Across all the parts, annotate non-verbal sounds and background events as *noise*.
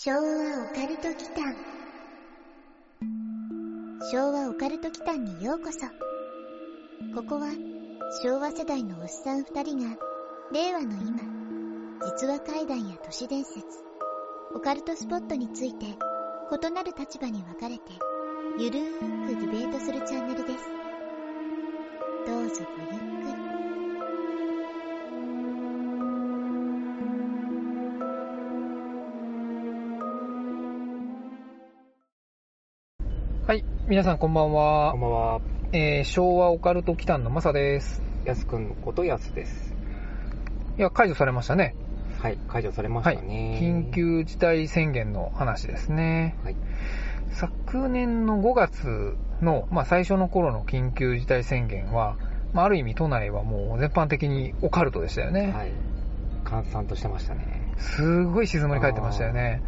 昭和オカルト祈間。昭和オカルト祈間にようこそ。ここは昭和世代のおっさん二人が令和の今実話怪談や都市伝説オカルトスポットについて異なる立場に分かれてゆるーくディベートするチャンネルです。どうぞごゆっくり。皆さんこんばんはこん。ばんは。えー、昭和オカルト祈間のマサです。やすくんことやすです。いや、解除されましたね。はい、解除されましはい。たね。緊。急事態宣言の話ですね。はい。昨年の5月の、まあ、最初の頃の緊急事態宣言は、まあ、ある意味都内はもう全般的にオカルトでしたよね。はい。閑散としてましたね。すごい静まり返ってましたよね。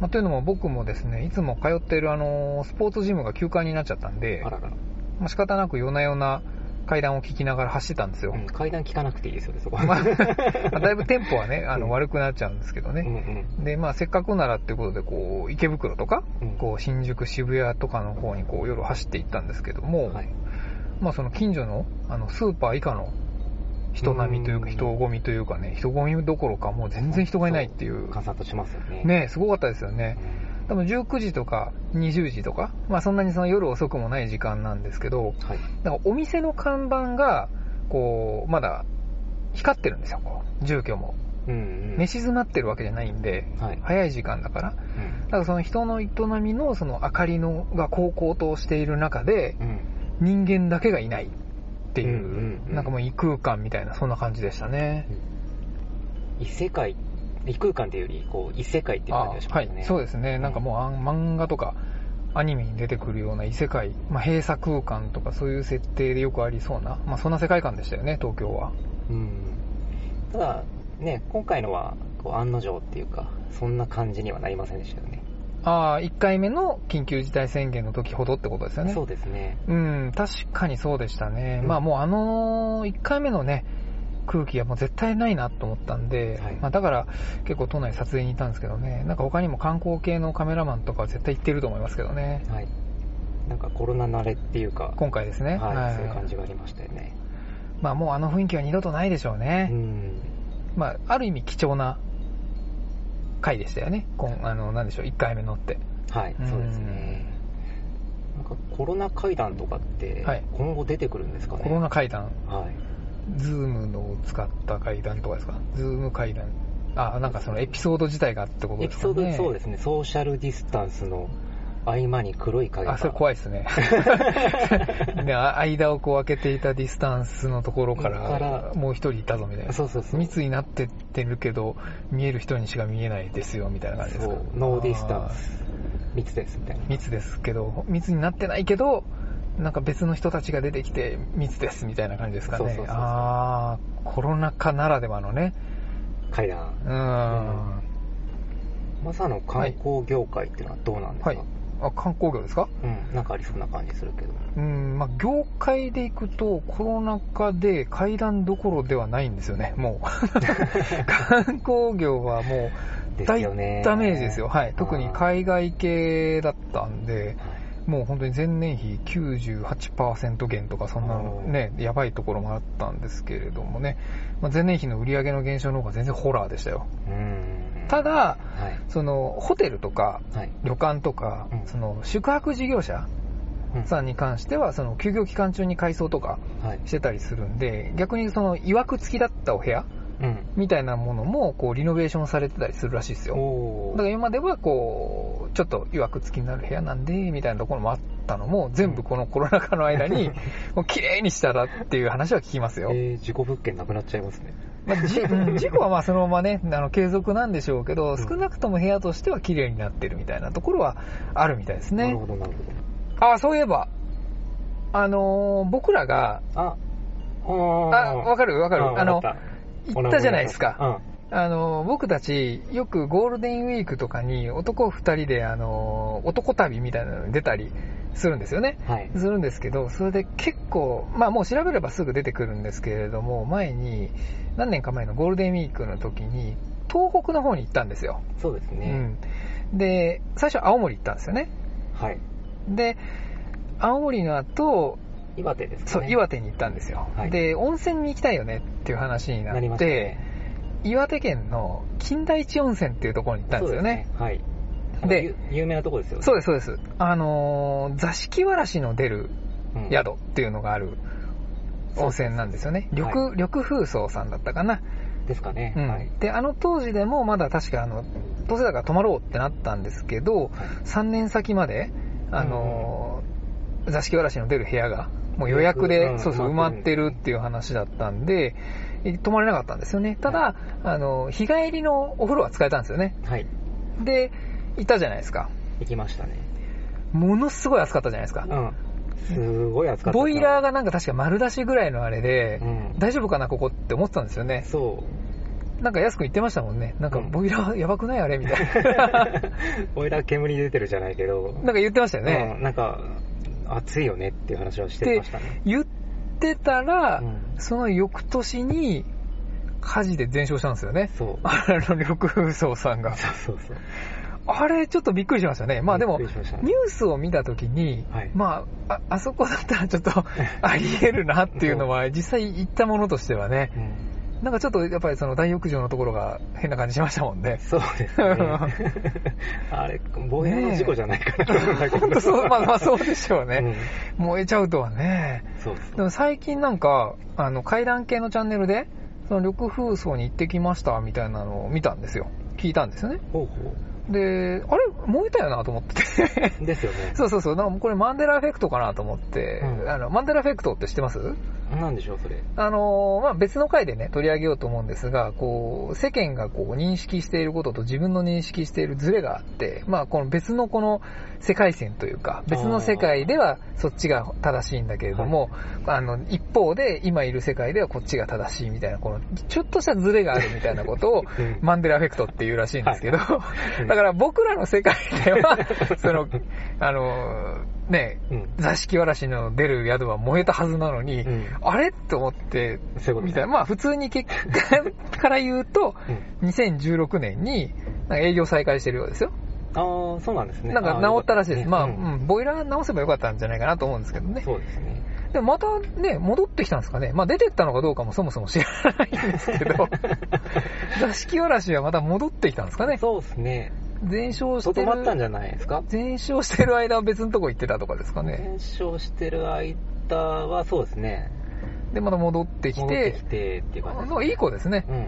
まあ、というのも僕もですね、いつも通っているあの、スポーツジムが休館になっちゃったんであ、らら。まあ、仕方なく夜な夜な階段を聞きながら走ってたんですよ。うん、階段聞かなくていいですよね、そこ。まあ、だいぶテンポはね、あの、うん悪くなっちゃうんですけどうんね。うん。で、まあ、せっかくならっていうことで、こう、池袋とか、うんこう、新宿、渋谷とかの方に、こう、夜走って行ったんですけども、はい。まあ、その近所の、あの、スーパー以下の人並みというか、うん人混みというかね、人混みどころか、もう全然人がいないっていう、閑散としますよね。ね、すごかったですよね。うん多分19時とか20時とか、まあそんなにその夜遅くもない時間なんですけど、はい。なんかお店の看板が、こう、まだ光ってるんですよ、こう、住居も。うんうん。寝静まってるわけじゃないんで、はい。早い時間だから。うん。だからその人の営みのその明かりのが高々としている中で、うん。人間だけがいないっていう、うんうんうんなんかもう異空間みたいな、そんな感じでしたね。異世界、異空間っていうより、こう、異世界っていうあ感じがしますね。はい、そうですね。なんかもうあん漫画とか、アニメに出てくるような異世界、まあ、閉鎖空間とかそういう設定でよくありそうな、まあ、そんな世界観でしたよね、東京は。うん。ただ、ね、今回のは、こう、案の定っていうか、そんな感じにはなりませんでしたよね。ああ、1回目の緊急事態宣言の時ほどってことですよね。そうですね。うん、確かにそうでしたね。うんまあもうあの1回目のね、空気はもう絶対ないなと思ったんで、はいまあだから結構都内撮影にいたんですけどね、なんか他にも観光系のカメラマンとかは絶対行ってると思いますけどね。はい。なんかコロナ慣れっていうか、今回ですね。はい、そういう感じがありましたよね。まあもうあの雰囲気は二度とないでしょうね。うん。まあある意味貴重な回でしたよね。こんあの、なんでしょう、1回目のって。はい、うんそうですね。なんかコロナ怪談とかってはい、今後出てくるんですかね？コロナ怪談、はい。 Zoom のを使った怪談とかですか？ Zoom 怪談。あ、なんかそのエピソード自体がってことエピソですかね。ード、そうですね、ソーシャルディスタンスの合間に黒い影が。あ、それ怖いですね。*laughs* ね、あ間をこう開けていたディスタンスのところから、もう一人いたぞみたいな。そうそうそう。密になってってるけど、見える人にしか見えないですよ、みたいな感じですか？そう、 no distance。密です、みたいな。ー密ですけど、密になってないけど、なんか別の人たちが出てきて密ですみたいな感じですかね？そうそうそうそうああ、コロナ禍ならではのね。会談。うーん。まさの観光業界っていうのはどうなんですか、はいあ、観光業ですか？うん、なんかありそうな感じするけど。うん、まあ、業界で行くと、コロナ禍で階段どころではないんですよね、もう。*laughs* 観光業はもう、大よね。ダメージですよ。はい。特にはい海外系だったんで、もう本当に前年比98%減とかそんなのね、やばいところもあったんですけれどもね、まあ、前年比の売り上げの減少の方が全然ホラーでしたよ。うん。ただ、はい。その、ホテルとかはい。旅館とか、うんその、宿泊事業者うんさんに関しては、その、休業期間中に改装とかはい。してたりするんで、逆にその、曰く付きだったお部屋うん。みたいなものも、こう、リノベーションされてたりするらしいですよ。おだから今まではこう、ちょっと曰く付きになる部屋なんで、みたいなところもあったのも、全部このコロナ禍の間に、*laughs* もう綺麗にしたらっていう話は聞きますよ。えー、事故物件なくなっちゃいますね。まあ、じうん事故はまあそのままね、あの継続なんでしょうけど、ん少なくとも部屋としては綺麗になってるみたいなところはあるみたいですねなる。ほど、なるほあ、そういえば、あのー僕らが、ど。あ、ああ、わかるわかる。あの、行ったじゃないですか。うん。あの、僕たち、よくゴールデンウィークとかに男二人で、あの、男旅みたいなのに出たりするんですよね。はい。するんですけど、それで結構、まあもう調べればすぐ出てくるんですけれども、前に、何年か前のゴールデンウィークの時に、東北の方に行ったんですよ。そうですね。うん。で、最初青森行ったんですよね。はい。で、青森の後、岩手ですかそう、ね。岩手に行ったんですよ。はいで、温泉に行きたいよねっていう話になって、ましたね。岩手県の金田一温泉っていうところに行ったんですよね。ね。はい。でゆ有名なとこですよね。そうです、そうです。あのー座敷わらしの出るうん宿っていうのがある温泉なんですよね。そうです緑、緑風荘さんだったかな。ですかね。うんはい。で、あの当時でもまだ確かあの、どうせだから泊まろうってなったんですけど、3年先まで、あのー座敷わらしの出る部屋が、もう予約で、うんそうそう、埋まってるっていう話だったんで、泊まれなかったんですよね。ただ、あの、日帰りのお風呂は使えたんですよね。はい。で、いたじゃないですか。行きましたね。ものすごい暑かったじゃないですか。うん。すごい暑かった。ボイラーがなんか確か丸出しぐらいのあれで、うん。大丈夫かな、ここって思ってたんですよね。そう。なんか安く言ってましたもんね。なんか、うんボイラーやばくないあれみたいな。*laughs* ボイラー煙出てるじゃないけど。なんか言ってましたよね。うんなんか、暑いよねっていう話はしてましたね。言ってたら、うんその翌年に火事で全焼したんですよね。そう。あの、緑風荘さんが。そうそうそう。あれ、ちょっとびっくりしましたね。まあでも、ニュースを見たときに、はいまああ、あそこだったらちょっと *laughs* あり得るなっていうのは、実際行ったものとしてはね、うんなんかちょっとやっぱりその大浴場のところが変な感じしましたもんね。そうですね。あれ、ボイラーの事故じゃないかな。本当そう、まあまあそうでしょうね。うん燃えちゃうとはね。そうそう。でも最近なんか、あの、階段系のチャンネルで、その緑風荘に行ってきましたみたいなのを見たんですよ。聞いたんですよね。ほうほで、あれ燃えたよなと思って。う。ですよね。*laughs* そうそうそう。なんかこれマンデラエフェクトかなと思って、うんあの、マンデラエフェクトって知ってます？なんでしょう、それ。あのーまあ、別の回でね、取り上げようと思うんですが、こう、世間がこう、認識していることと自分の認識しているズレがあって、まあ、この別のこの世界線というか、別の世界ではそっちが正しいんだけれども、あの、一方で今いる世界ではこっちが正しいみたいな、この、ちょっとしたズレがあるみたいなことを、*laughs* うん。マンデラエフェクトっていうらしいんですけど、い。*laughs* だから僕らの世界では、その、あの、ね、うん。座敷わらしの出る宿は燃えたはずなのに、うんあれ？って思って、そういうことみたいな。まあ普通に結果から言うと、うん2016年に営業再開してるようですよ。ああ、そうなんですね。なんか治ったらしいです。まあ、ううんん、ボイラー直せばよかったんじゃないかなと思うんですけどね。そうですね。でもまたね、戻ってきたんですかね。まあ出てったのかどうかもそもそも知らないんですけど、*laughs* 座敷わらしはまた戻ってきたんですかね。そうですね。全焼してる。止まったんじゃないですか？全焼してる間は別のとこ行ってたとかですかね。燃焼してる間はそうですね。で、また戻ってきて戻ってき、てっていう感じですあいい子ですね。うん。う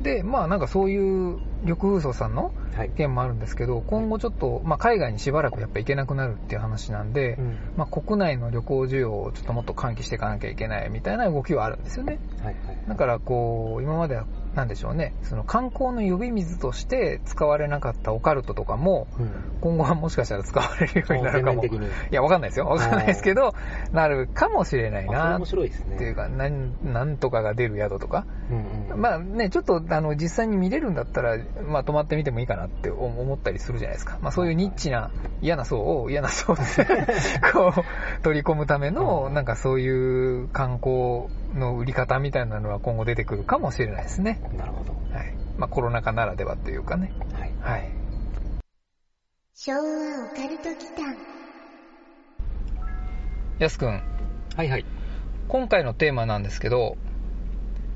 ん。で、まあなんかそういう緑風荘さんのはい。件もあるんですけど、今後ちょっと、まあ海外にしばらくやっぱ行けなくなるっていう話なんで、うんまあ国内の旅行需要をちょっともっと喚起していかなきゃいけないみたいな動きはあるんですよね。はいはい。だからこう、今までは、なんでしょうね、その観光の呼び水として使われなかったオカルトとかも、うん。今後はもしかしたら使われるようになるかも。いや、わかんないですよ。わかんないですけど、なるかもしれないな面白いですね。っていうか、なん、なんとかが出る宿とか。うんうん。まあね、ちょっとあの実際に見れるんだったら、まあ泊まってみてもいいかなって思ったりするじゃないですか。まあそういうニッチな嫌な層を嫌な層で *laughs* こう取り込むための、なんかそういう観光の売り方みたいなのは今後出てくるかもしれないですね。なるほど。はい。まあコロナ禍ならではというかね。はい。はい。昭和オカルト祈間やすくん、はいはい。今回のテーマなんですけど、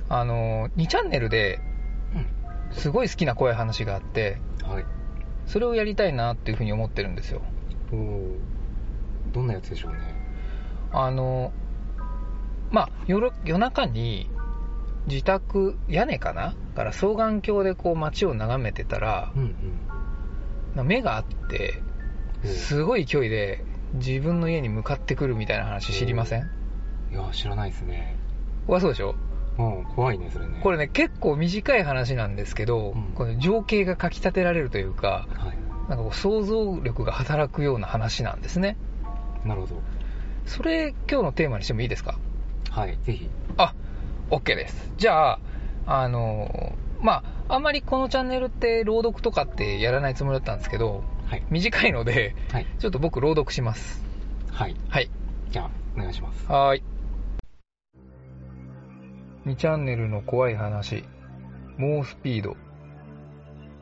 あの、2チャンネルでうん。すごい好きな怖い話があって、はい。それをやりたいなっていうふうに思ってるんですよ。おーどんなやつでしょうね。あの、まあ、夜夜中に自宅、屋根かな？から双眼鏡でこう街を眺めてたら、うんまあ目があって、うん。すごい勢いで自分の家に向かってくるみたいな話知りません？いや、知らないですね。怖そうでしょ？うん、怖いね、それね。これね、結構短い話なんですけど、うんこの情景がかき立てられるというか、はい。なんかこう想像力が働くような話なんですね。なるほど。それ今日のテーマにしてもいいですか？はい、ぜひ。あ、OK です。じゃあ、あの、まあ、あんまりこのチャンネルって朗読とかってやらないつもりだったんですけど、はい。短いので、はい。ちょっと僕朗読します。はい。はい。じゃあ、お願いします。はーい。2チャンネルの怖い話。猛スピード。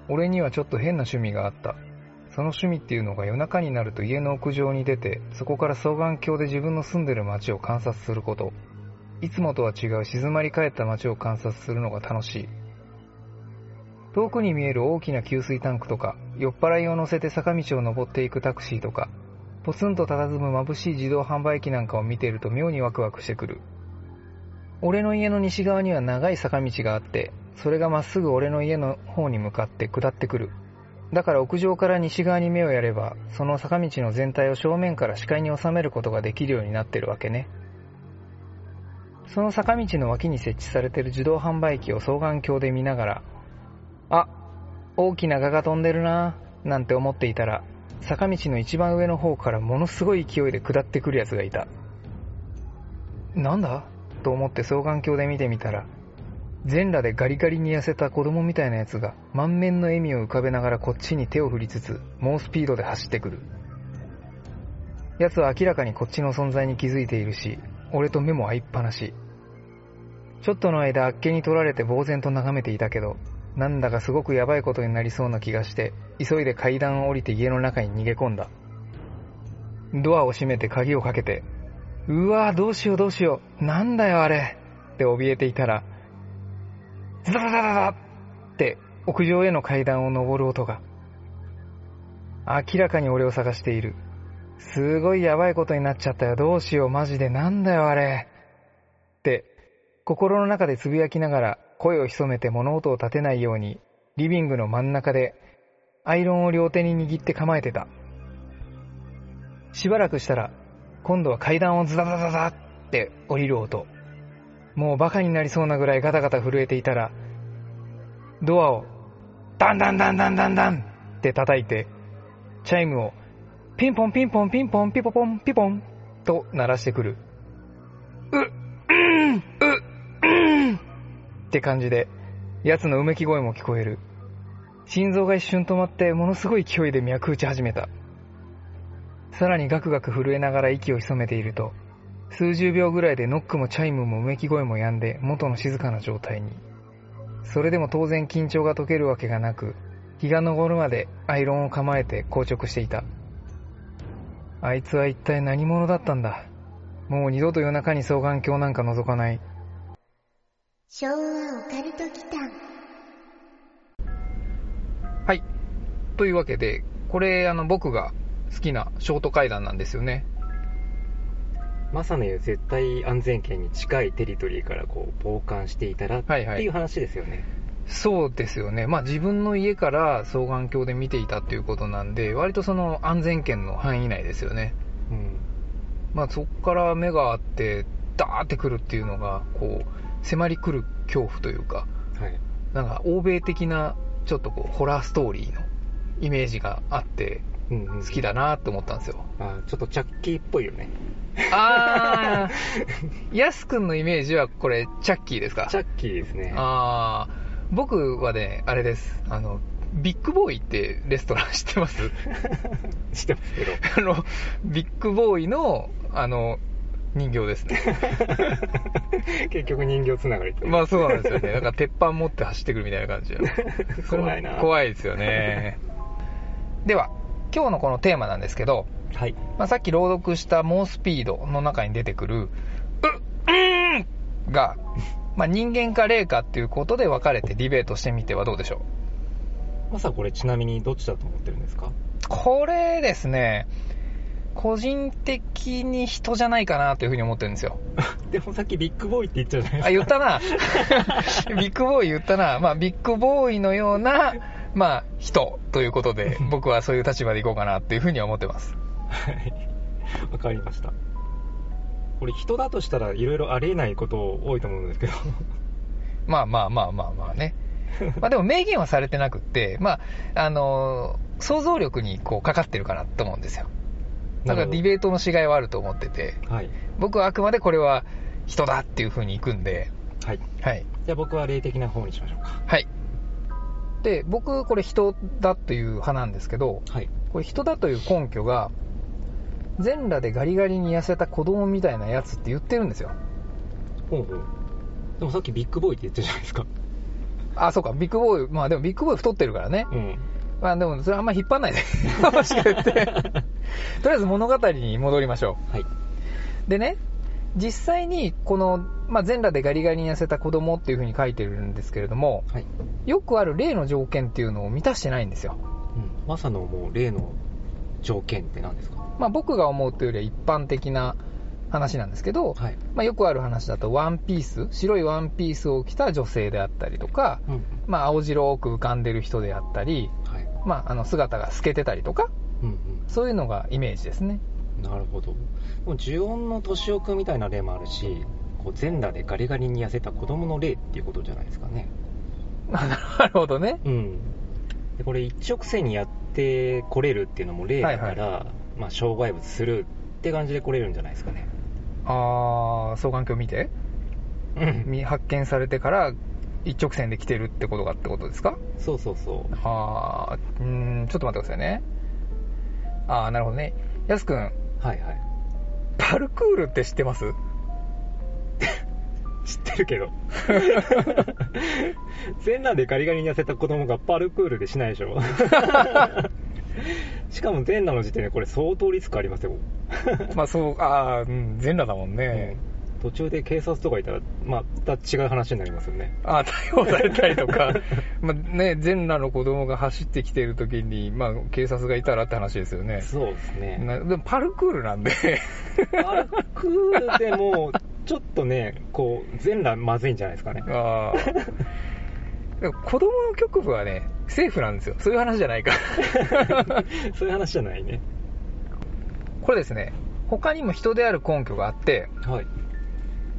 俺にはちょっと変な趣味があった。その趣味っていうのが夜中になると家の屋上に出て、そこから双眼鏡で自分の住んでる街を観察すること。いつもとは違う静まり返った街を観察するのが楽しい。遠くに見える大きな給水タンクとか、酔っ払いを乗せて坂道を登っていくタクシーとか、ポツンと佇む眩しい自動販売機なんかを見ていると妙にワクワクしてくる。俺の家の西側には長い坂道があって、それがまっすぐ俺の家の方に向かって下ってくる。だから屋上から西側に目をやれば、その坂道の全体を正面から視界に収めることができるようになってるわけね。その坂道の脇に設置されている自動販売機を双眼鏡で見ながら、あ、大きな蛾が飛んでるなぁ、なんて思っていたら、坂道の一番上の方からものすごい勢いで下ってくるやつがいた。なんだ？と思って双眼鏡で見てみたら、全裸でガリガリに痩せた子供みたいなやつが満面の笑みを浮かべながらこっちに手を振りつつ猛スピードで走ってくる。奴は明らかにこっちの存在に気づいているし、俺と目も合いっぱなし。ちょっとの間あっけに取られて呆然と眺めていたけど、なんだかすごくヤバいことになりそうな気がして、急いで階段を降りて家の中に逃げ込んだ。ドアを閉めて鍵をかけて、うわぁどうしようどうしよう、なんだよあれって怯えていたら、ズダダダダダって屋上への階段を登る音が。明らかに俺を探している。すごいヤバいことになっちゃったよ。どうしよう。マジで。なんだよ、あれ。って、心の中でつぶやきながら声を潜めて物音を立てないように、リビングの真ん中で、アイロンを両手に握って構えてた。しばらくしたら、今度は階段をズダダダダって降りる音。もうバカになりそうなぐらいガタガタ震えていたら、ドアを、ダンダンダンダンダンダンって叩いて、チャイムを、ピンポンピンポンピンポンピポポンピポンと鳴らしてくる。う、うん、う、うんって感じで、奴のうめき声も聞こえる。心臓が一瞬止まってものすごい勢いで脈打ち始めた。さらにガクガク震えながら息を潜めていると、数十秒ぐらいでノックもチャイムもうめき声も止んで元の静かな状態に。それでも当然緊張が解けるわけがなく、日が昇るまでアイロンを構えて硬直していた。あいつは一体何者だったんだ？もう二度と夜中に双眼鏡なんか覗かない。昭和オカルトはい。というわけで、これあの僕が好きなショート階段なんですよね。マサの言う絶対安全圏に近いテリトリーからこう傍観していたらってはいはいいう話ですよね。そうですよね。まあ自分の家から双眼鏡で見ていたっていうことなんで、割とその安全圏の範囲内ですよね。うん。まあそこから目があって、ダーってくるっていうのが、こう、迫り来る恐怖というか、はい。なんか欧米的なちょっとこうホラーストーリーのイメージがあってうんうん、好きだなって思ったんですよ。あちょっとチャッキーっぽいよね。あー、ヤス君のイメージはこれチャッキーですか？チャッキーですね。あー、僕はね、あれです。あの、ビッグボーイってレストラン知ってます？*laughs* 知ってますけど。あの、ビッグボーイの、あの、人形ですね。*laughs* 結局人形つながりまあそうなんですよね。なんか鉄板持って走ってくるみたいな感じ *laughs* 怖いな。怖いですよね。では、今日のこのテーマなんですけど、はい。まあ、さっき朗読した猛スピードの中に出てくる、う、うーんが、まあ、人間か霊かっていうことで分かれてディベートしてみてはどうでしょマサこれちなみにどっちだと思ってるんですか？う。これですね、個人的に人じゃないかなというふうに思ってるんですよ。*laughs* でもさっきビッグボーイって言っちゃうじゃないあ、ですか。言ったな。*laughs* ビッグボーイ言ったな。まあ、ビッグボーイのような、まあ、人ということで、僕はそういう立場でいこうかなっていうふうには思ってます。はい。わかりました。これ人だとしたらいろいろありえないこと多いと思うんですけど。*laughs* まあまあまあまあまあね。*laughs* まあでも明言はされてなくって、まあ、あのー想像力にこうかかってるかなと思うんですよ。だからディベートのしがいはあると思ってて、はい。僕はあくまでこれは人だっていう風に行くんで、はい。はい。じゃあ僕は霊的な方にしましょうか。はい。で、僕これ人だという派なんですけど、はい。これ人だという根拠が、全裸でガリガリに痩せた子供みたいなやつって言ってるんですよ。ほうほう。でもさっきビッグボーイって言ったじゃないですか。あ、そうか、ビッグボーイ、まあでもビッグボーイ太ってるからね。うん。まあでもそれあんま引っ張んないで。もしか言って。とりあえず物語に戻りましょはい。う。でね、実際にこの、まあ、全裸でガリガリに痩せた子供っていう風に書いてるんですけれども、はい。よくある例の条件っていうのを満たしてないんですよ。うん。マサのもう例の条件って何ですか？まあ、僕が思うというよりは一般的な話なんですけど、はい。まあ、よくある話だとワンピース、白いワンピースを着た女性であったりとか、うん。まあ、青白く浮かんでる人であったり、はい。まあ、あの姿が透けてたりとか、うんそういうのがイメージですね。うん。なるほど。もう呪音の年男くんみたいな例もあるし、こう全裸でガリガリに痩せた子供の例っていうことじゃないですかね。*laughs* なるほどね。うん。でこれ一直線にやってこれるっていうのも例だから、まあ障害物するって感じで来れるんじゃないですかね。あー、双眼鏡見て、うん。み発見されてから一直線で来てるってことがってことですか？そうそうそう。あー、うーん、ちょっと待ってくださいね。あー、なるほどね。やすくん、はいはい。パルクールって知ってます？*laughs* 知ってるけど。*laughs* 全裸でガリガリに痩せた子供がパルクールでしないでしょ？*laughs* *laughs* しかも全裸の時点でこれ相当リスクありますよ。まあそう、あー、うん、全裸だもんね。途中で警察とかいたら、また違う話になりますよね。あー、逮捕されたりとか、*laughs* まあね、全裸の子供が走ってきてる時に、まあ警察がいたらって話ですよね。そうですね。なでもパルクールなんで。パルクールでも、ちょっとね、こう、全裸まずいんじゃないですかね。あーでも子供の局部はね、セーフなんですよ。そういう話じゃないから。*laughs* そういう話じゃないね。これですね、他にも人である根拠があって、はい。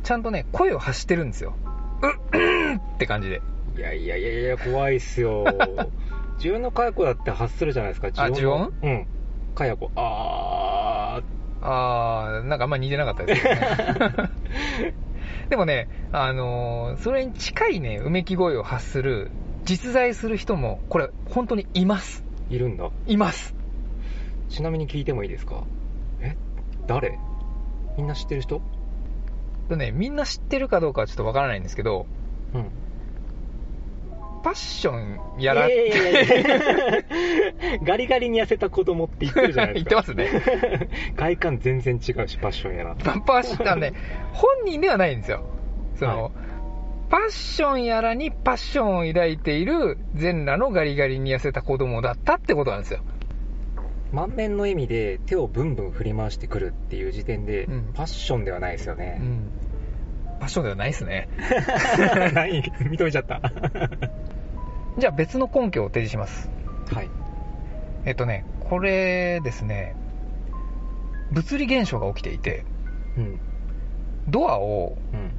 ちゃんとね、声を発してるんですよ。うっ、うんって感じで。いやいやいやいや、怖いっすよ。*laughs* 自分のかやこだって発するじゃないですか、あのうん。かやこ、ああー、なんかあんまり似てなかったですよね。*laughs* でもね、あのーそれに近いね、うめき声を発する、実在する人も、これ、本当にいます。ー、いるんだ。います。ちなみに聞いてもいいですか？え？誰？みんな知ってる人？とね、みんな知ってるかどうかはちょっとわからないんですけど、うん。パッションやらいやいやいやいや *laughs* ガリガリに痩せた子供って言ってるじゃないですか。*laughs* 言って *laughs* 外観全然違うし、パッションやな。パパッションね、本人ではないんですよ。その、はいパッションやらにパッションを抱いている全裸のガリガリに痩せた子供だったってことなんですよ。満面の笑みで手をブンブン振り回してくるっていう時点で、うんパッションではないですようね。ん。パッションではないですね。*laughs* 何認めちゃった。*laughs* じゃあ別の根拠を提示します。はい。えっとね、これですね、物理現象が起きていて、うん。ドアをうん。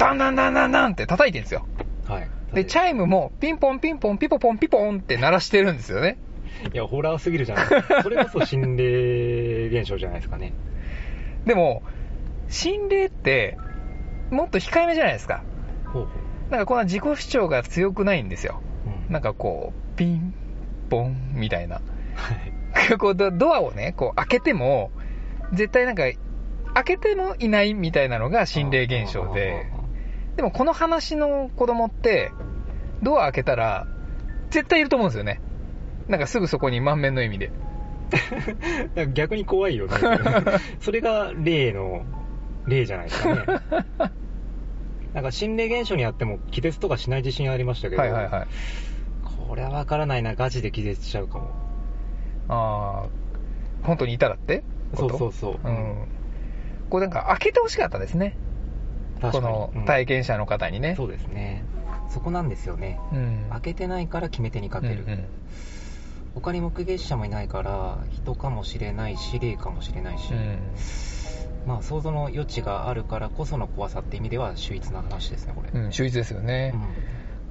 ダンダンダンダンダンって叩いてるんですよ。はい。で、チャイムもピンポンピンポンピポポンピポンって鳴らしてるんですよね。いや、ホラーすぎるじゃない *laughs* それこそ心霊現象じゃないですかね。でも、心霊って、もっと控えめじゃないですか。ほうほなんかこんな自己主張が強くないんですよ。う。うん。なんかこう、ピン、ポン、みたいな。はい。*laughs* こうドドアをね、こう開けても、絶対なんか、開けてもいないみたいなのが心霊現象で、でもこの話の子供って、ドア開けたら、絶対いると思うんですよね。なんかすぐそこに満面の笑みで。*laughs* 逆に怖いよね。*laughs* それが例の、例じゃないですかね。*laughs* なんか心霊現象にあっても気絶とかしない自信ありましたけど、はいはいはい。これはわからないな、ガチで気絶しちゃうかも。あー、本当にいたらってそうそうそう。うん。これなんか開けてほしかったですね。このうん体験者の方にね。そうですね。そこなんですよね。うん。開けてないから決め手にかける。うんうん他に目撃者もいないから、人かもしれないし、霊かもしれないし、うんまあ想像の余地があるからこその怖さって意味では秀逸な話ですね、これ。うん、秀逸ですよね。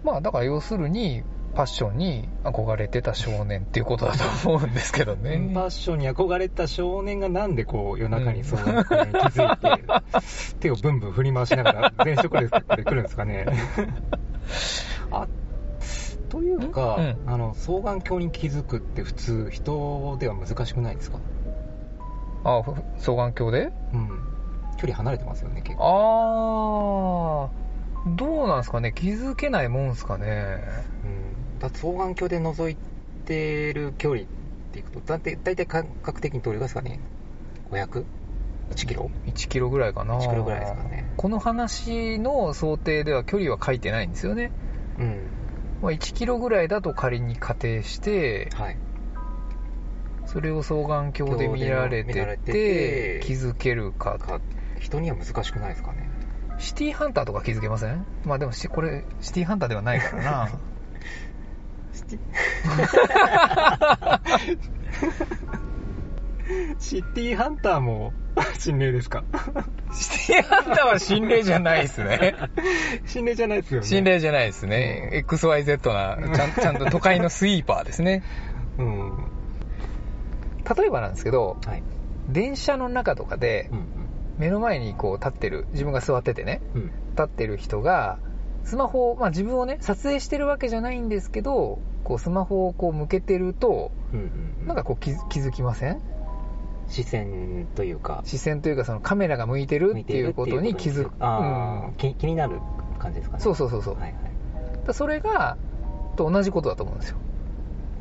まあだから要するに、パッションに憧れてた少年っていうことだと思うんですけどうんね。パッションに憧れた少年がなんでこう夜中にそうなことに気づいて、手をブンブン振り回しながら全速力で来るんですかね。*laughs* あというか、うんあの双眼鏡に気づくって普通人では難しくないですか？あ、ふ双眼鏡で？うん。距離離れてますよね結構。あどうなんですかね。気づけないもんすかね。うん、双眼鏡で覗いてる距離っていくと、だって大体感覚的にどれぐらいですかね ?500?1 キロ？1キロぐらいかな。1キロぐらいですかねこの話の想定では距離は書いてないんですよね。うん。まあ、1キロぐらいだと仮に仮定して、はい。それを双眼鏡で見られてて気づけるかか人には難しくないですかね？シティハンターとか気づけません？まあでもしこれシティハンターではないからな *laughs* *laughs* シティハンターも *laughs* 心霊ですか？シティハンターは心霊じゃないですね *laughs* 心霊じゃないですよね。心霊じゃないですね XYZ なちゃんちゃんと都会のスイーパーですねうん。例えばなんですけどはい。電車の中とかでうん目の前にこう立ってる自分が座っててねうん。立ってる人がスマホを、まあ、自分をね撮影してるわけじゃないんですけどこうスマホをこう向けてるとうんうん。なんかこう気づきません？視線というか、視線というかそのカメラが向いてるっていうことに気づく、うん。気気になる感じですかね。そうそうそうそう、はいはい。だそれがと同じことだと思うんですよ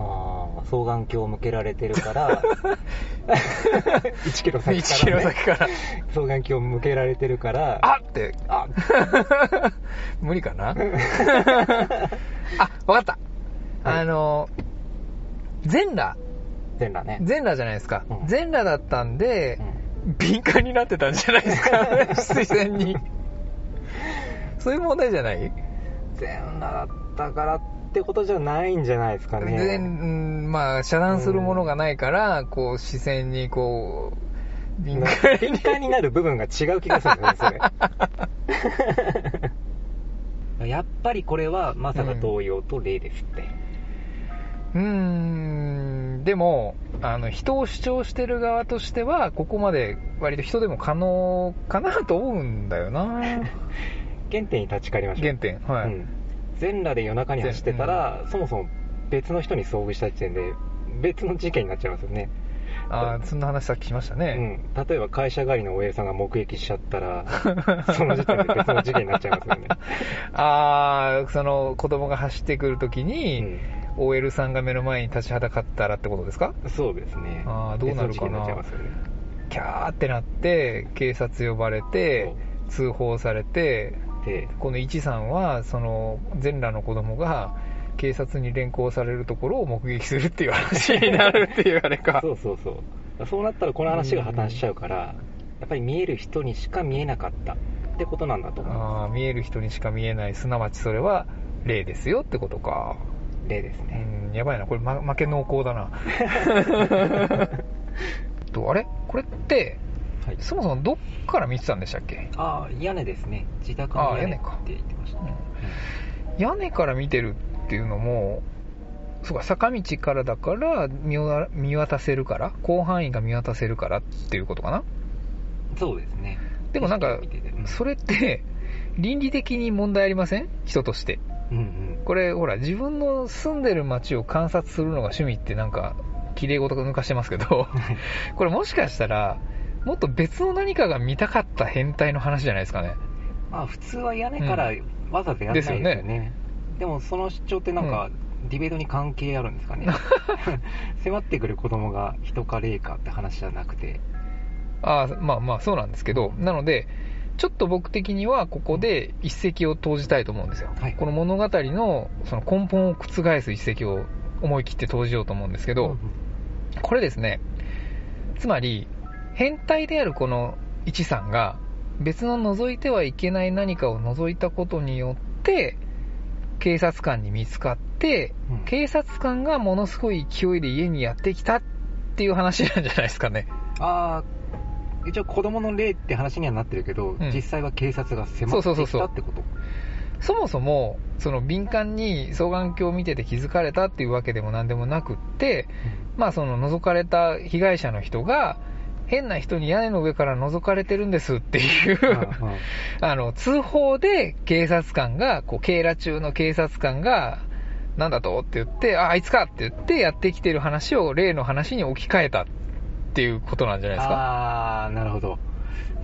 ああ、双眼鏡を向けられてるから、*laughs* 1キロ先から、ね。1キロ先から。双眼鏡を向けられてるから、あって。あ。*laughs* 無理かな？*laughs* あわかった、はい。あの全裸。全裸ね。全裸じゃないですか、うん。全裸だったんでう、ん。敏感になってたんじゃないですか？視線に。そういう問題じゃない？全裸だったからってことじゃないんじゃないですかね。全うんまあ遮断するものがないから、こう視線にこう敏感に敏感になる部分が違う気がするんですよね、それ。*laughs* やっぱりこれはまさか同様と例ですって。うーんでもあの人を主張してる側としてはここまで割と人でも可能かなと思うんだよな *laughs* 原点に立ち返りましょう。原点はい、うん全裸で夜中に走ってたら、そもそも別の人に遭遇した時点で別の事件になっちゃいますよね。ああそんな話さっきしましたうね、ん、例えば会社帰りの OL さんが目撃しちゃったら、*laughs* その時点で別の事件になっちゃいますよね。*laughs* ああその子供が走ってくるときうに、ん OL さんが目の前に立ちはだかったらってことですか？そうですね。あーどうなるかな。キャーってなって警察呼ばれて通報されてで、この一さんはその全裸の子供が警察に連行されるところを目撃するっていう話に *laughs* なるっていうあれか。そうそうそう。そうなったらこの話が破綻しちゃうから、やっぱり見える人にしか見えなかったってことなんだと思いまあー見える人にしか見えない。すなわちそれは霊ですよってことか。す。例ですうね。んやばいな。これ、ま、負け濃厚だな。*laughs* *laughs* とあれ？これってはい。そもそもどっから見てたんでしたっけ、ああ、屋根ですね。自宅の屋根って言ってましたね。屋根から見てるっていうのもそうか坂道からだから見渡せるから広範囲が見渡せるからっていうことかな？そうですね。でもなんかそれって倫理的に問題ありません？人としてうんうん。これほら自分の住んでる街を観察するのが趣味ってなんか綺麗事抜かしてますけどこれもしかしたらもっと別の何かが見たかった変態の話じゃないですかね。まあ普通は屋根からわざわざやらないですよですよね。でもその主張ってなんか、ディベートに関係あるんですかね。*laughs* 迫ってくる子供が人か霊かって話じゃなくて。ああまあまあそうなんですけどなのでちょっと僕的にはここで一石を投じたいと思うんですよ、はい。この物語のその根本を覆す一石を思い切って投じようと思うんですけど、これですね。つまり変態であるこの一さんが別の覗いてはいけない何かを覗いたことによって警察官に見つかってうん。警察官がものすごい勢いで家にやってきたっていう話なんじゃないですかね。ああ、一応子供の霊って話にはなってるけど、ん。実際は警察が迫ってきたってこと？そもそもその敏感に双眼鏡を見てて気づかれたっていうわけでも何でもなくってまあその覗かれた被害者の人が変な人に屋根の上から覗かれてるんですっていうあの通報で警察官がこう警ら中の警察官がなんだと？って言ってああいつかって言ってやってきてる話を例の話に置き換えたっていうことなんじゃないですか。ああ、なるほど。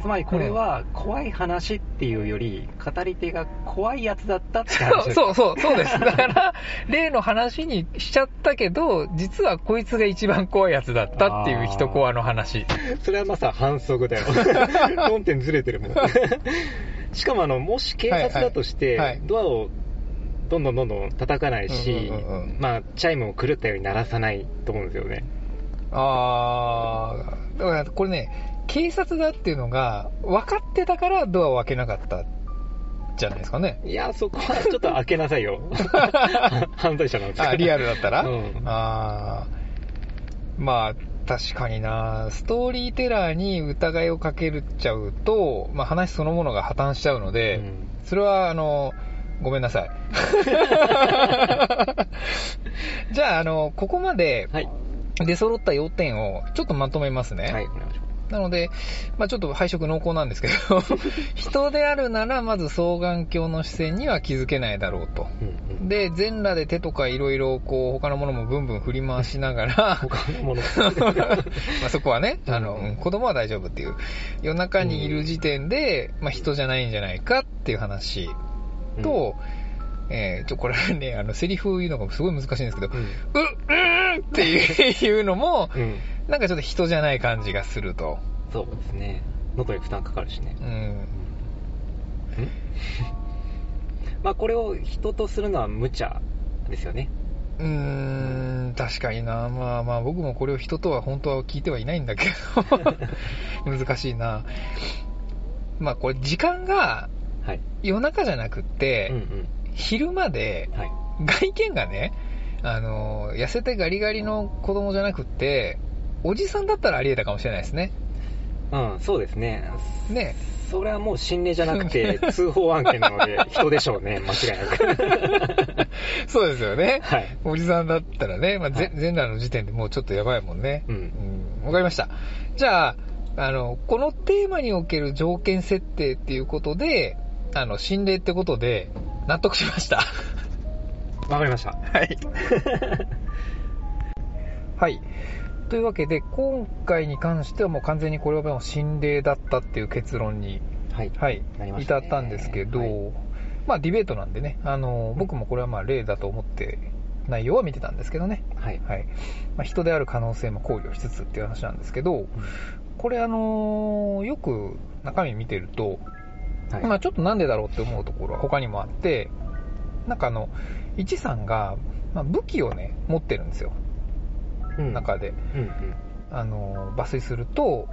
つまりこれは怖い話っていうより、語り手が怖いやつだったってそう話です。そうそう、そうです。だから、例の話にしちゃったけど、実はこいつが一番怖いやつだったっていう人コアの話。それはまさ反則だよ。*laughs* 論点ずれてるもん。*laughs* しかもあの、もし警察だとして、はいはいはいドアをどんどんどんどん叩かないし、うんうんうんうんまあ、チャイムを狂ったように鳴らさないと思うんですよね。あー、だからこれね、警察だっていうのが分かってたからドアを開けなかったじゃないですかね。いや、そこはちょっと開けなさいよ。*laughs* 犯罪者なんですからあ、リアルだったら、うんあーまあ、確かにな、ストーリーテラーに疑いをかけるっちゃうと、まあ、話そのものが破綻しちゃうので、うんそれは、あの、ごめんなさい。*laughs* *laughs* じゃあ、あの、ここまではい。出揃った要点をちょっとまとめますね。はい、お願いします。なので、まあ、ちょっと配色濃厚なんですけど、*laughs* 人であるなら、まず双眼鏡の視線には気づけないだろうと。うんうん。で、全裸で手とかいろいろ、こう、他のものもブンブン振り回しながら、他のもの。*laughs* まあそこはね、あの、うんうん子供は大丈夫っていう、夜中にいる時点で、まあ、人じゃないんじゃないかっていう話と、えーちょ、これね、あの、セリフ言うのがすごい難しいんですけど、うん、う、うーんっていうのも、うん。うん。なんかちょっと人じゃない感じがすると。そうですね。喉に負担かかるしね。うん。うん *laughs* まあこれを人とするのは無茶ですよね。うーん、確かにな。まあまあ僕もこれを人とは本当は聞いてはいないんだけど、*laughs* 難しいな。まあこれ時間がはい。夜中じゃなくって、うんうん。昼間ではい。外見がね、あの、痩せてガリガリの子供じゃなくって、おじさんだったらあり得たかもしれないですね。うん、そうですね。ね。それはもう心霊じゃなくて *laughs* 通報案件なので人でしょうね、*laughs* 間違いなく。そうですよね。はい。おじさんだったらね、まあ、ぜはい全裸の時点でもうちょっとやばいもんね。うんうんわかりました。じゃあ、あの、このテーマにおける条件設定っていうことで、あの、心霊ってことで、納得しました。わかりました。*laughs* はい。はい。というわけで、今回に関してはもう完全にこれはもう心霊だったっていう結論に、はい。はい、ね至ったんですけど、はいまあディベートなんでね、あの、僕もこれはまあ例だと思って内容は見てたんですけどね。はい。はい。まあ、人である可能性も考慮しつつっていう話なんですけど、これあのよく中身見てると、はい。まあちょっとなんでだろうって思うところは他にもあって、なんかあの、一さんが、まあ、武器をね、持ってるんですよ。うん中で。うんうん。あの、抜粋すると、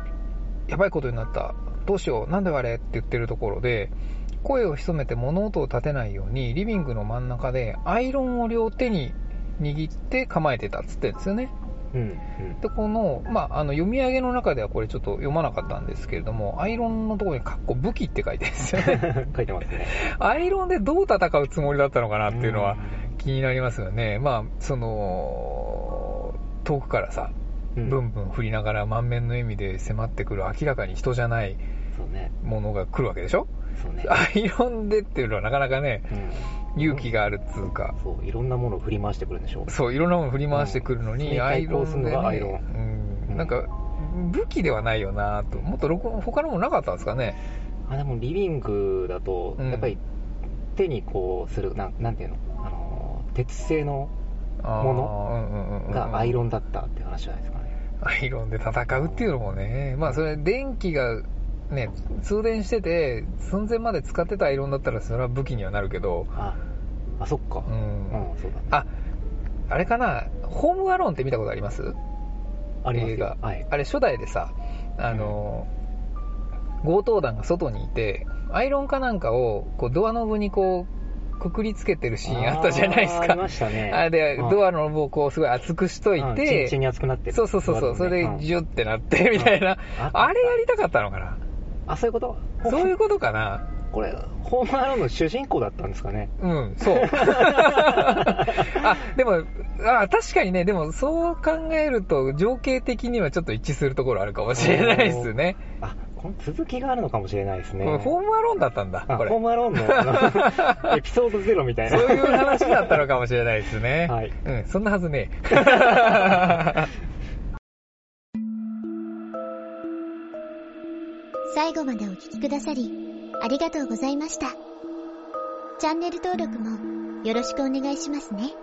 やばいことになった。どうしよう。なんであれ？って言ってるところで、声を潜めて物音を立てないように、リビングの真ん中でアイロンを両手に握って構えてたっつってるんですよね。うんで、この、まあ、あの、読み上げの中ではこれちょっと読まなかったんですけれども、アイロンのところにカッコ武器って書いてるんですよね。うん。書いてますね。アイロンでどう戦うつもりだったのかなっていうのは気になりますよね。まあ、その、遠くからさ、うん、ブンブン振りながら満面の笑みで迫ってくる明らかに人じゃない。ものが来るわけでしょ？そうね。アイロンでっていうのはなかなかね、うん。勇気があるっつうか、そう、いろんなものを振り回してくるんでしょ？う。そう、いろんなもの振り回してくるのに、うんアイロンで、それに対抗するのがアイロンね、うん、うんなんか、武器ではないよなと。もっと他のものなかったんですかねあ、でもリビングだと、うんやっぱり手にこうする、なんなんていうの？あの、鉄製のもうんうんうんうんがアイロンだったって話じゃないですかね。アイロンで戦うっていうのもね、まあそれ電気がね、通電してて、寸前まで使ってたアイロンだったらそれは武器にはなるけど、あ、あ、そっか。ううん、ん。そうだね。あ、あれかな、ホームアローンって見たことあります？ありますよ映画。はい。あれ初代でさ、あの、強盗団が外にいて、アイロンかなんかをこうドアノブにこう、くくりつけてるシーンあったじゃないですか。ありましたね。あれで、うんドアのノブをこうすごい厚くしといて、チンに熱くなってる。そうそうそうそう、それでジュッてなって、みたいな、ああれやりたかったのかなあ、そういうこと？そういうことかなこれ、ホームアローンの主人公だったんですかね。うん、そう。*laughs* あ、でも、あ確かにね、でもそう考えると、情景的にはちょっと一致するところあるかもしれないですね。あ、この続きがあるのかもしれないですね。ホームアローンだったんだ、あこれ。ホームアローンの *laughs* エピソードゼロみたいな。そういう話だったのかもしれないですね。はいうん、そんなはずね *laughs* 最後までお聞きくださり、ありがとうございました。チャンネル登録もよろしくお願いしますね。